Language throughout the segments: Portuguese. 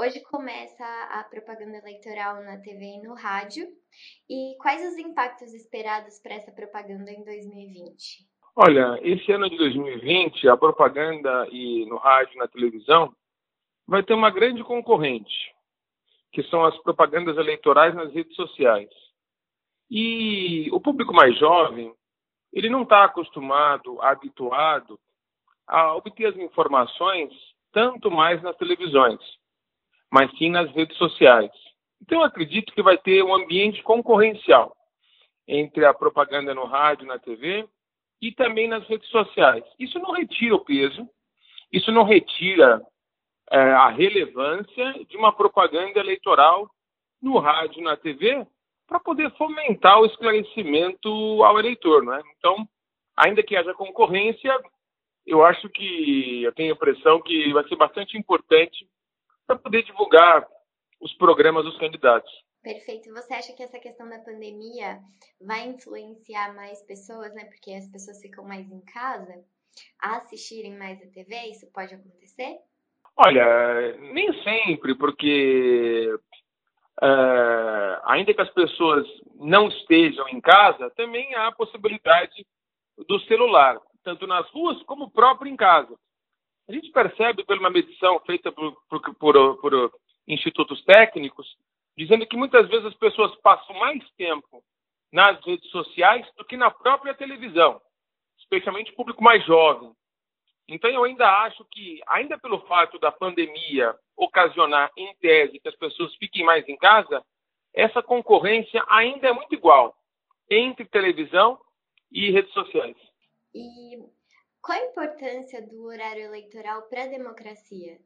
Hoje começa a propaganda eleitoral na TV e no rádio. E quais os impactos esperados para essa propaganda em 2020? Olha, esse ano de 2020, a propaganda e no rádio e na televisão vai ter uma grande concorrente, que são as propagandas eleitorais nas redes sociais. E o público mais jovem, ele não está acostumado, habituado a obter as informações tanto mais nas televisões mas sim nas redes sociais. Então, acredito que vai ter um ambiente concorrencial entre a propaganda no rádio, na TV e também nas redes sociais. Isso não retira o peso, isso não retira é, a relevância de uma propaganda eleitoral no rádio, na TV, para poder fomentar o esclarecimento ao eleitor, não é? Então, ainda que haja concorrência, eu acho que eu tenho a impressão que vai ser bastante importante para poder divulgar os programas dos candidatos. Perfeito. Você acha que essa questão da pandemia vai influenciar mais pessoas, né? Porque as pessoas ficam mais em casa a assistirem mais a TV? Isso pode acontecer? Olha, nem sempre, porque uh, ainda que as pessoas não estejam em casa, também há a possibilidade do celular, tanto nas ruas como próprio em casa. A gente percebe pela uma medição feita por, por, por, por institutos técnicos, dizendo que muitas vezes as pessoas passam mais tempo nas redes sociais do que na própria televisão, especialmente o público mais jovem. Então, eu ainda acho que, ainda pelo fato da pandemia ocasionar, em tese, que as pessoas fiquem mais em casa, essa concorrência ainda é muito igual entre televisão e redes sociais. E qual a importância do horário eleitoral para a democracia?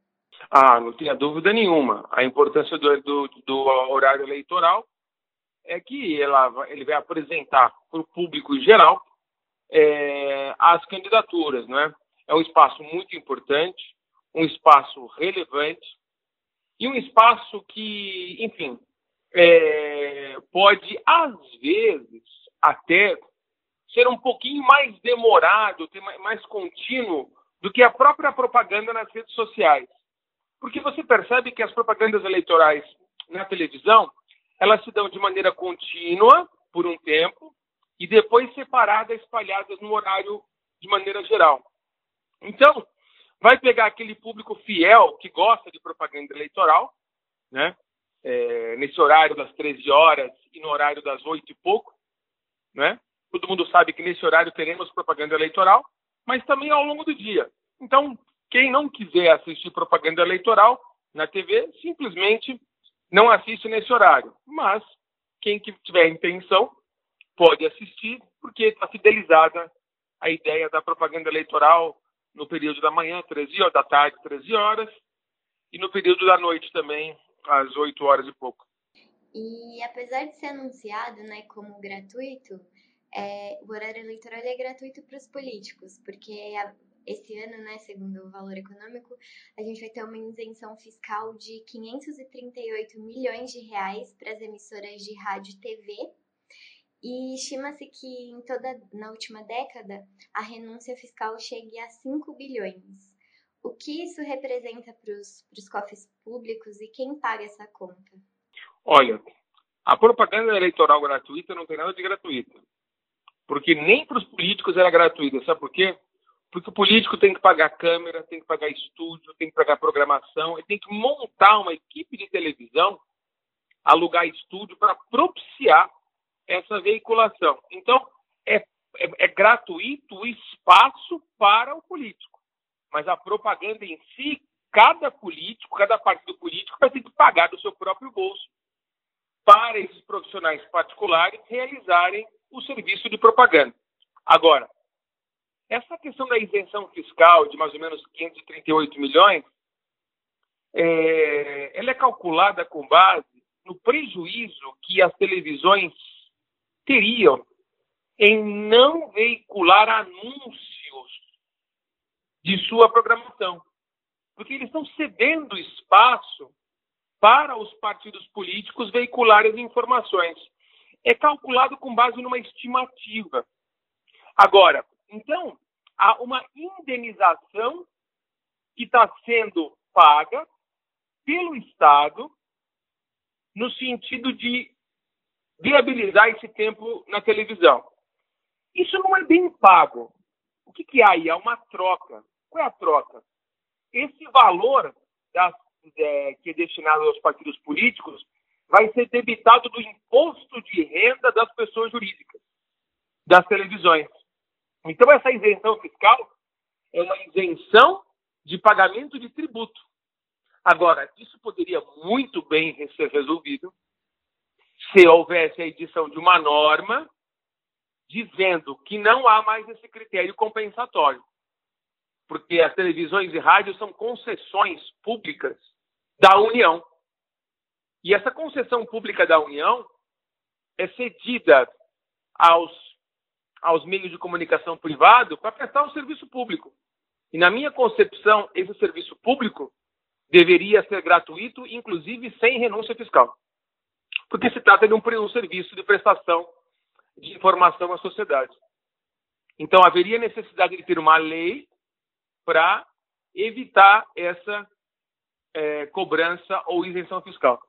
Ah, não tenha dúvida nenhuma. A importância do, do, do horário eleitoral é que ela, ele vai apresentar para o público em geral é, as candidaturas, né? É um espaço muito importante, um espaço relevante e um espaço que, enfim, é, pode às vezes até ser um pouquinho mais demorado, mais contínuo do que a própria propaganda nas redes sociais. Porque você percebe que as propagandas eleitorais na televisão, elas se dão de maneira contínua por um tempo e depois separadas, espalhadas no horário de maneira geral. Então, vai pegar aquele público fiel que gosta de propaganda eleitoral, né? É, nesse horário das 13 horas e no horário das 8 e pouco, né? Todo mundo sabe que nesse horário teremos propaganda eleitoral, mas também ao longo do dia. Então, quem não quiser assistir propaganda eleitoral na TV, simplesmente não assiste nesse horário. Mas quem tiver intenção pode assistir, porque está fidelizada a ideia da propaganda eleitoral no período da manhã, 13 horas, da tarde, 13 horas, e no período da noite também, às 8 horas e pouco. E apesar de ser anunciado né, como gratuito, é, o horário eleitoral é gratuito para os políticos, porque a, esse ano, né, segundo o valor econômico, a gente vai ter uma isenção fiscal de 538 milhões de reais para as emissoras de rádio e TV. E estima-se que em toda na última década a renúncia fiscal chegue a 5 bilhões. O que isso representa para os cofres públicos e quem paga essa conta? Olha, a propaganda eleitoral gratuita não tem nada de gratuita porque nem para os políticos era gratuita. Sabe por quê? Porque o político tem que pagar câmera, tem que pagar estúdio, tem que pagar programação, ele tem que montar uma equipe de televisão, alugar estúdio para propiciar essa veiculação. Então, é, é, é gratuito o espaço para o político, mas a propaganda em si, cada político, cada partido político vai ter que pagar do seu próprio bolso para esses profissionais particulares realizarem o serviço de propaganda. Agora, essa questão da isenção fiscal de mais ou menos 538 milhões, é, ela é calculada com base no prejuízo que as televisões teriam em não veicular anúncios de sua programação. Porque eles estão cedendo espaço para os partidos políticos veicularem as informações é calculado com base numa estimativa. Agora, então, há uma indenização que está sendo paga pelo Estado no sentido de viabilizar esse tempo na televisão. Isso não é bem pago. O que, que há aí? É uma troca. Qual é a troca? Esse valor das, é, que é destinado aos partidos políticos vai ser debitado do imposto de renda das pessoas jurídicas, das televisões. Então, essa isenção fiscal é uma isenção de pagamento de tributo. Agora, isso poderia muito bem ser resolvido se houvesse a edição de uma norma dizendo que não há mais esse critério compensatório. Porque as televisões e rádios são concessões públicas da União. E essa concessão pública da União é cedida aos, aos meios de comunicação privado para prestar um serviço público. E na minha concepção, esse serviço público deveria ser gratuito, inclusive sem renúncia fiscal. Porque se trata de um, um serviço de prestação de informação à sociedade. Então, haveria necessidade de ter uma lei para evitar essa é, cobrança ou isenção fiscal.